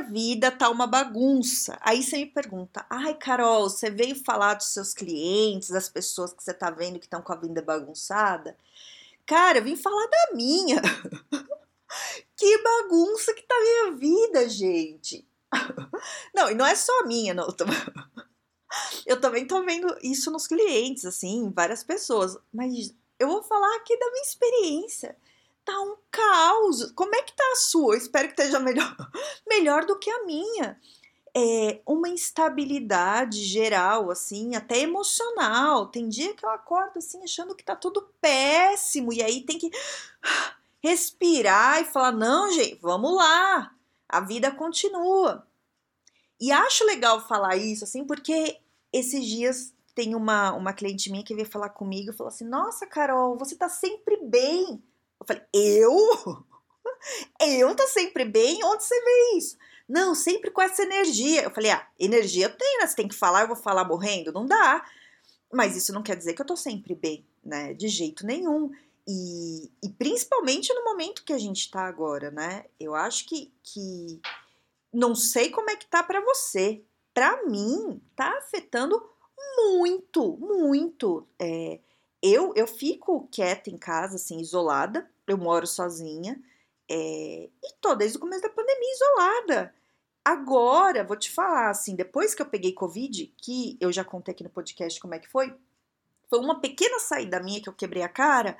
Vida tá uma bagunça. Aí você me pergunta: ai, Carol, você veio falar dos seus clientes, das pessoas que você tá vendo que estão com a vida bagunçada? Cara, eu vim falar da minha. que bagunça que tá a minha vida, gente. Não, e não é só a minha, não. Eu também tô vendo isso nos clientes, assim, várias pessoas. Mas eu vou falar aqui da minha experiência tá um caos. Como é que tá a sua? Eu espero que esteja melhor, melhor do que a minha. É uma instabilidade geral, assim, até emocional. Tem dia que eu acordo assim achando que tá tudo péssimo e aí tem que respirar e falar: "Não, gente, vamos lá. A vida continua". E acho legal falar isso assim, porque esses dias tem uma, uma cliente minha que veio falar comigo e falou assim: Nossa, Carol, você tá sempre bem. Eu falei, eu? Eu tô sempre bem? Onde você vê isso? Não, sempre com essa energia. Eu falei, ah, energia eu tenho, né? Você tem que falar, eu vou falar morrendo? Não dá. Mas isso não quer dizer que eu tô sempre bem, né? De jeito nenhum. E, e principalmente no momento que a gente tá agora, né? Eu acho que, que não sei como é que tá para você. Para mim, tá afetando muito, muito. É, eu, eu fico quieta em casa, assim, isolada. Eu moro sozinha. É, e tô desde o começo da pandemia isolada. Agora, vou te falar, assim, depois que eu peguei Covid, que eu já contei aqui no podcast como é que foi, foi uma pequena saída minha que eu quebrei a cara.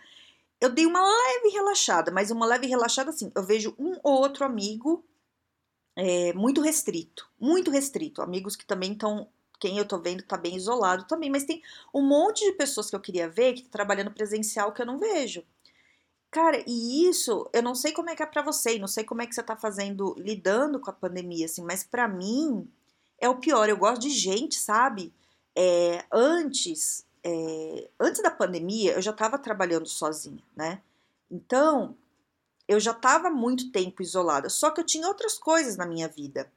Eu dei uma leve relaxada, mas uma leve relaxada assim. Eu vejo um ou outro amigo é, muito restrito, muito restrito. Amigos que também estão quem eu tô vendo tá bem isolado também, mas tem um monte de pessoas que eu queria ver que tá trabalhando presencial que eu não vejo. Cara, e isso, eu não sei como é que é para você, não sei como é que você tá fazendo, lidando com a pandemia, assim, mas para mim é o pior. Eu gosto de gente, sabe? É, antes, é, antes da pandemia, eu já tava trabalhando sozinha, né? Então, eu já tava muito tempo isolada, só que eu tinha outras coisas na minha vida.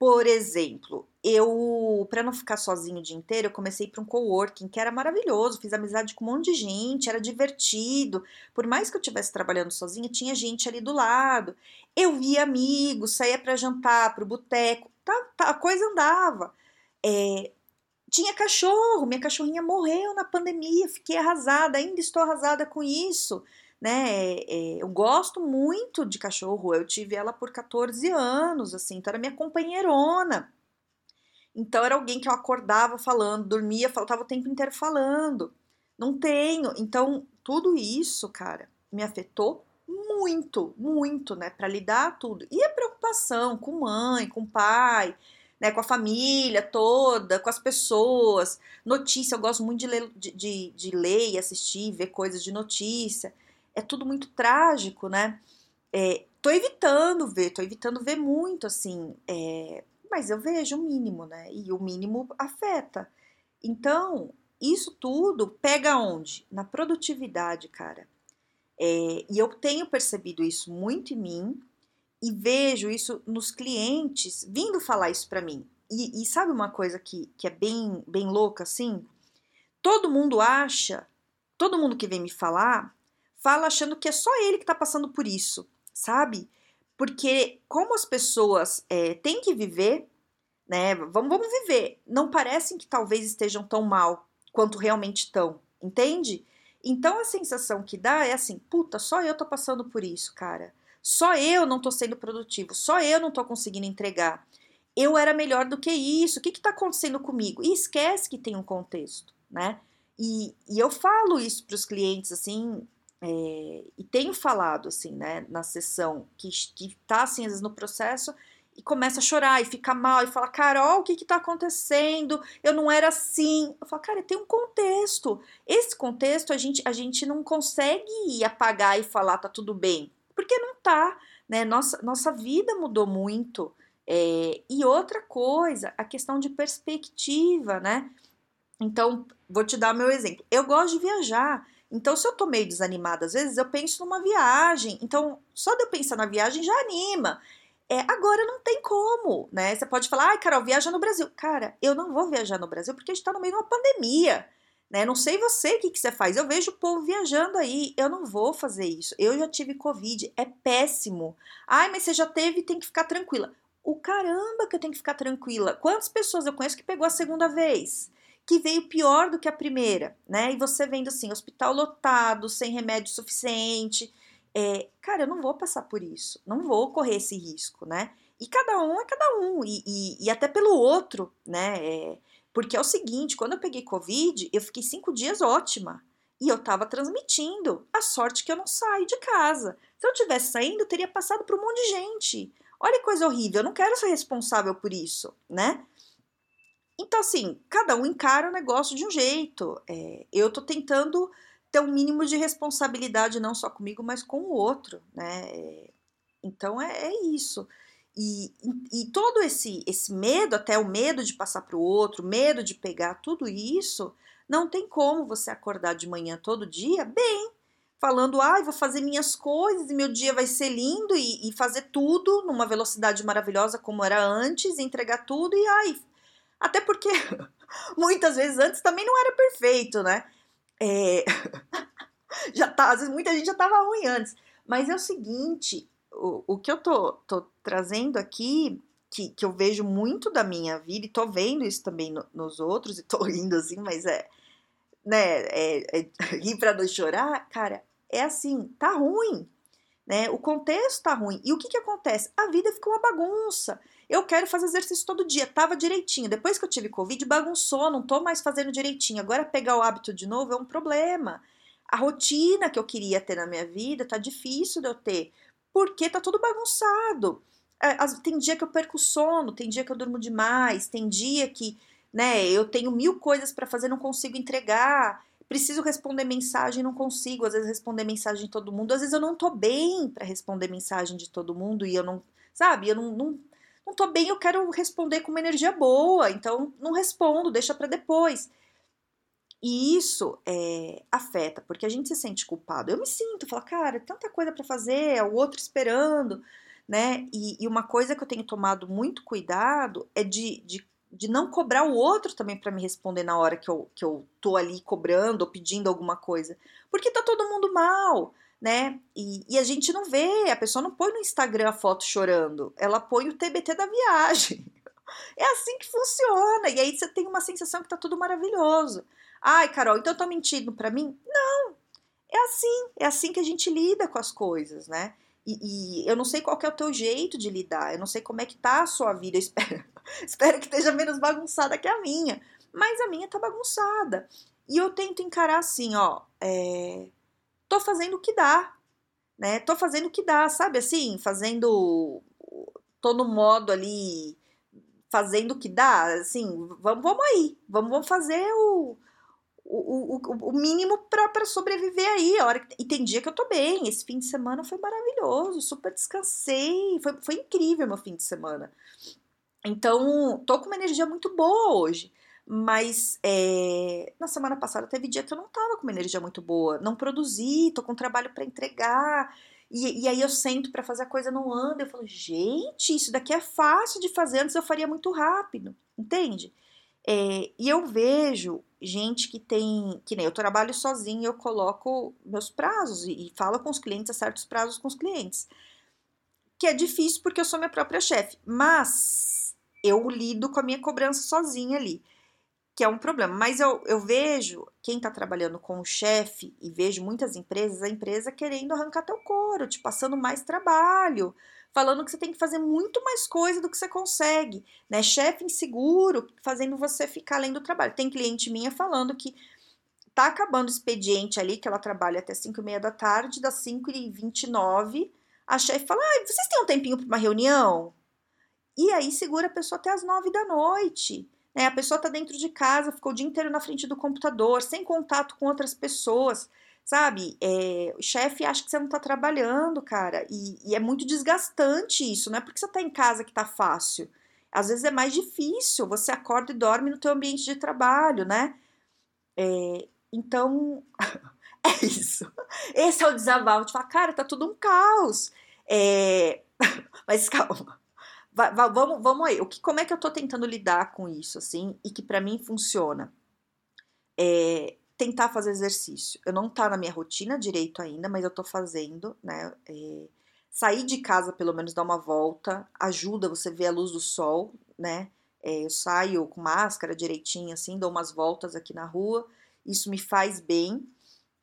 Por exemplo, eu, para não ficar sozinho o dia inteiro, eu comecei para um coworking que era maravilhoso, fiz amizade com um monte de gente, era divertido. Por mais que eu estivesse trabalhando sozinha, tinha gente ali do lado. Eu via amigos, saía para jantar, para o boteco, tá, tá, a coisa andava. É, tinha cachorro, minha cachorrinha morreu na pandemia, fiquei arrasada, ainda estou arrasada com isso né? É, eu gosto muito de cachorro, eu tive ela por 14 anos, assim, então era minha companheirona. Então era alguém que eu acordava falando, dormia, faltava o tempo inteiro falando. Não tenho. Então, tudo isso, cara, me afetou muito, muito, né, para lidar tudo. E a preocupação com mãe, com pai, né, com a família toda, com as pessoas, notícia, eu gosto muito de ler, de, de, de ler e assistir, ver coisas de notícia é tudo muito trágico, né? É, tô evitando ver, tô evitando ver muito, assim, é, mas eu vejo o mínimo, né? E o mínimo afeta. Então, isso tudo pega onde? Na produtividade, cara. É, e eu tenho percebido isso muito em mim e vejo isso nos clientes vindo falar isso para mim. E, e, sabe uma coisa que, que é bem, bem louca assim? Todo mundo acha, todo mundo que vem me falar fala achando que é só ele que está passando por isso, sabe? Porque como as pessoas é, têm que viver, né? Vamos, vamos viver. Não parecem que talvez estejam tão mal quanto realmente estão, entende? Então a sensação que dá é assim, puta, só eu tô passando por isso, cara. Só eu não tô sendo produtivo, só eu não tô conseguindo entregar. Eu era melhor do que isso, o que que tá acontecendo comigo? E esquece que tem um contexto, né? E, e eu falo isso para os clientes, assim, é, e tenho falado assim, né, na sessão, que, que tá assim, às vezes no processo e começa a chorar e fica mal e fala, Carol, o que que tá acontecendo? Eu não era assim. Eu falo, cara, tem um contexto. Esse contexto a gente, a gente não consegue apagar e falar, tá tudo bem, porque não tá, né? Nossa, nossa vida mudou muito. É, e outra coisa, a questão de perspectiva, né? Então, vou te dar meu exemplo. Eu gosto de viajar. Então, se eu tô meio desanimada, às vezes eu penso numa viagem. Então, só de eu pensar na viagem já anima. É, agora não tem como, né? Você pode falar, ai, Carol, viaja no Brasil. Cara, eu não vou viajar no Brasil porque a gente tá no meio de uma pandemia, né? Não sei você o que, que você faz. Eu vejo o povo viajando aí. Eu não vou fazer isso. Eu já tive Covid, é péssimo. Ai, mas você já teve, tem que ficar tranquila. O caramba que eu tenho que ficar tranquila. Quantas pessoas eu conheço que pegou a segunda vez? Que veio pior do que a primeira, né? E você vendo assim, hospital lotado, sem remédio suficiente é, cara, eu não vou passar por isso, não vou correr esse risco, né? E cada um é cada um, e, e, e até pelo outro, né? É, porque é o seguinte, quando eu peguei Covid, eu fiquei cinco dias ótima. E eu tava transmitindo. A sorte que eu não saio de casa. Se eu tivesse saindo, eu teria passado por um monte de gente. Olha que coisa horrível, eu não quero ser responsável por isso, né? Então, assim, cada um encara o negócio de um jeito. É, eu tô tentando ter um mínimo de responsabilidade não só comigo, mas com o outro, né? É, então é, é isso. E, e, todo esse, esse medo, até o medo de passar para o outro, medo de pegar tudo isso, não tem como você acordar de manhã todo dia bem, falando, ai, ah, vou fazer minhas coisas e meu dia vai ser lindo e, e, fazer tudo numa velocidade maravilhosa como era antes, entregar tudo e ai. Até porque muitas vezes antes também não era perfeito, né? É... já tá, às vezes muita gente já estava ruim antes. Mas é o seguinte, o, o que eu tô, tô trazendo aqui, que, que eu vejo muito da minha vida, e tô vendo isso também no, nos outros, e tô rindo assim, mas é, né, é, é rir pra não chorar, cara, é assim, tá ruim, né, o contexto tá ruim, e o que que acontece? A vida ficou uma bagunça, eu quero fazer exercício todo dia, tava direitinho. Depois que eu tive Covid, bagunçou, não tô mais fazendo direitinho. Agora pegar o hábito de novo é um problema. A rotina que eu queria ter na minha vida tá difícil de eu ter, porque tá tudo bagunçado. É, tem dia que eu perco sono, tem dia que eu durmo demais, tem dia que, né, eu tenho mil coisas para fazer, não consigo entregar preciso responder mensagem, não consigo, às vezes responder mensagem de todo mundo, às vezes eu não tô bem para responder mensagem de todo mundo e eu não, sabe, eu não, não, não tô bem, eu quero responder com uma energia boa, então não respondo, deixa para depois. E isso é, afeta, porque a gente se sente culpado. Eu me sinto, falo, cara, tanta coisa para fazer, é o outro esperando, né? E, e, uma coisa que eu tenho tomado muito cuidado é de, de, de não cobrar o outro também para me responder na hora que eu, que eu tô ali cobrando ou pedindo alguma coisa. Porque tá todo mundo mal né? E, e, a gente não vê, a pessoa não põe no Instagram a foto chorando, ela põe o TBT da viagem. É assim que funciona. E aí você tem uma sensação que tá tudo maravilhoso. Ai, Carol, então eu tô mentindo para mim? Não. É assim, é assim que a gente lida com as coisas, né? E, e, eu não sei qual é o teu jeito de lidar, eu não sei como é que tá a sua vida, eu espero, espero que esteja menos bagunçada que a minha, mas a minha tá bagunçada. E eu tento encarar assim, ó, é, tô fazendo o que dá, né? Tô fazendo o que dá, sabe assim? Fazendo. tô no modo ali, fazendo o que dá, assim, vamos, vamos aí, vamos, vamos fazer o. O, o, o mínimo para sobreviver aí. A hora que, e tem dia que eu tô bem. Esse fim de semana foi maravilhoso, super descansei. Foi, foi incrível meu fim de semana. Então, tô com uma energia muito boa hoje. Mas é, na semana passada teve dia que eu não tava com uma energia muito boa, não produzi, tô com trabalho para entregar. E, e, aí eu sento para fazer a coisa não anda. Eu falo, gente, isso daqui é fácil de fazer, antes eu faria muito rápido, entende? É, e eu vejo gente que tem, que nem eu trabalho sozinho, eu coloco meus prazos e, e falo com os clientes a certos prazos com os clientes. Que é difícil porque eu sou minha própria chefe, mas eu lido com a minha cobrança sozinha ali que é um problema. Mas eu, eu vejo quem está trabalhando com o chefe e vejo muitas empresas, a empresa querendo arrancar teu couro, te passando mais trabalho, falando que você tem que fazer muito mais coisa do que você consegue, né? Chefe inseguro, fazendo você ficar além do trabalho. Tem cliente minha falando que tá acabando o expediente ali, que ela trabalha até 5 e meia da tarde, das 5 e 29 a chefe fala, ah, vocês têm um tempinho para uma reunião? E aí segura a pessoa até as 9 da noite. Né? A pessoa está dentro de casa, ficou o dia inteiro na frente do computador, sem contato com outras pessoas. sabe? É, o chefe acha que você não tá trabalhando, cara, e, e, é muito desgastante isso, não é porque você tá em casa que tá fácil. Às vezes é mais difícil, você acorda e dorme no teu ambiente de trabalho, né? É, então, é isso. Esse é o desabafo de falar, cara, tá tudo um caos. É, mas calma. Vai, vai, vamos, vamos aí. O que, como é que eu tô tentando lidar com isso, assim, e que para mim funciona? É, tentar fazer exercício. Eu não tá na minha rotina direito ainda, mas eu tô fazendo, né? É, sair de casa, pelo menos dar uma volta, ajuda você ver a luz do sol, né? É, eu saio com máscara direitinho, assim, dou umas voltas aqui na rua, isso me faz bem.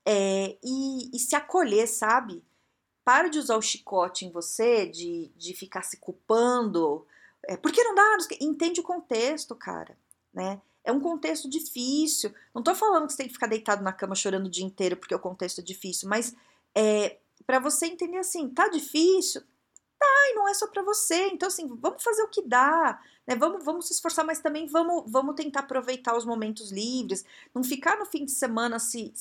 É, e, e se acolher, sabe? Para de usar o chicote em você, de, de ficar se culpando. É, por que não dá? Entende o contexto, cara, né? É um contexto difícil. Não tô falando que você tem que ficar deitado na cama chorando o dia inteiro porque o contexto é difícil, mas é, para você entender assim, tá difícil? Tá, e não é só para você. Então, assim, vamos fazer o que dá, né? Vamos, vamos se esforçar, mas também vamos, vamos tentar aproveitar os momentos livres. Não ficar no fim de semana se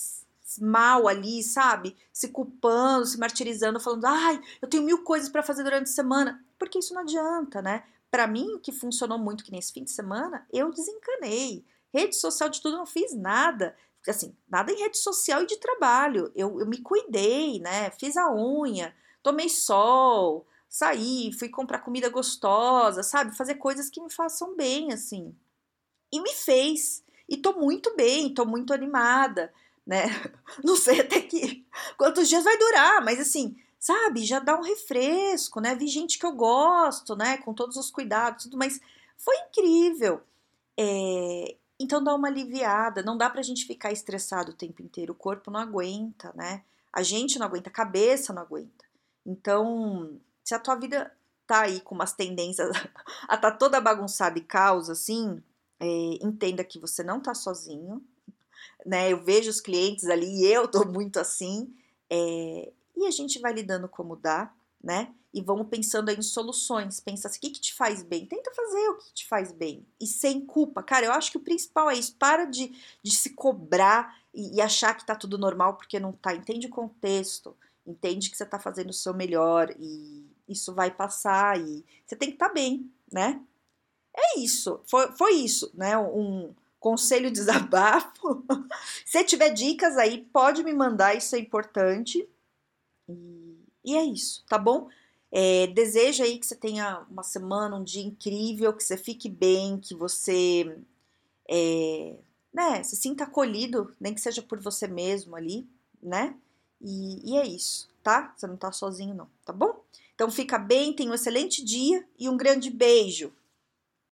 mal ali, sabe? Se culpando, se martirizando, falando, ai, eu tenho mil coisas para fazer durante a semana. Porque isso não adianta, né? Para mim, que funcionou muito que nesse fim de semana, eu desencanei. Rede social de tudo, não fiz nada. Assim, nada em rede social e de trabalho. Eu, eu me cuidei, né? Fiz a unha, tomei sol, saí, fui comprar comida gostosa, sabe? Fazer coisas que me façam bem, assim. E me fez. E tô muito bem, tô muito animada né? Não sei até que quantos dias vai durar, mas assim, sabe, já dá um refresco, né? Vi gente que eu gosto, né? Com todos os cuidados, tudo, mas foi incrível. É, então dá uma aliviada, não dá pra gente ficar estressado o tempo inteiro, o corpo não aguenta, né? A gente não aguenta, a cabeça não aguenta. Então, se a tua vida tá aí com umas tendências a tá toda bagunçada e caos assim, é, entenda que você não tá sozinho, né? Eu vejo os clientes ali e eu tô muito assim. É, e a gente vai lidando como dá, né? E vamos pensando aí em soluções. Pensa assim, o que, que te faz bem? Tenta fazer o que te faz bem. E sem culpa. Cara, eu acho que o principal é isso. Para de, de se cobrar e, e achar que tá tudo normal porque não tá. Entende o contexto. Entende que você tá fazendo o seu melhor e isso vai passar e você tem que estar tá bem, né? É isso. Foi, foi isso, né? Um, conselho desabafo. Se tiver dicas aí, pode me mandar, isso é importante. E, é isso, tá bom? É, desejo aí que você tenha uma semana, um dia incrível, que você fique bem, que você é, né, se sinta acolhido, nem que seja por você mesmo ali, né? E, e é isso, tá? Você não tá sozinho, não, tá bom? Então fica bem, tenha um excelente dia e um grande beijo.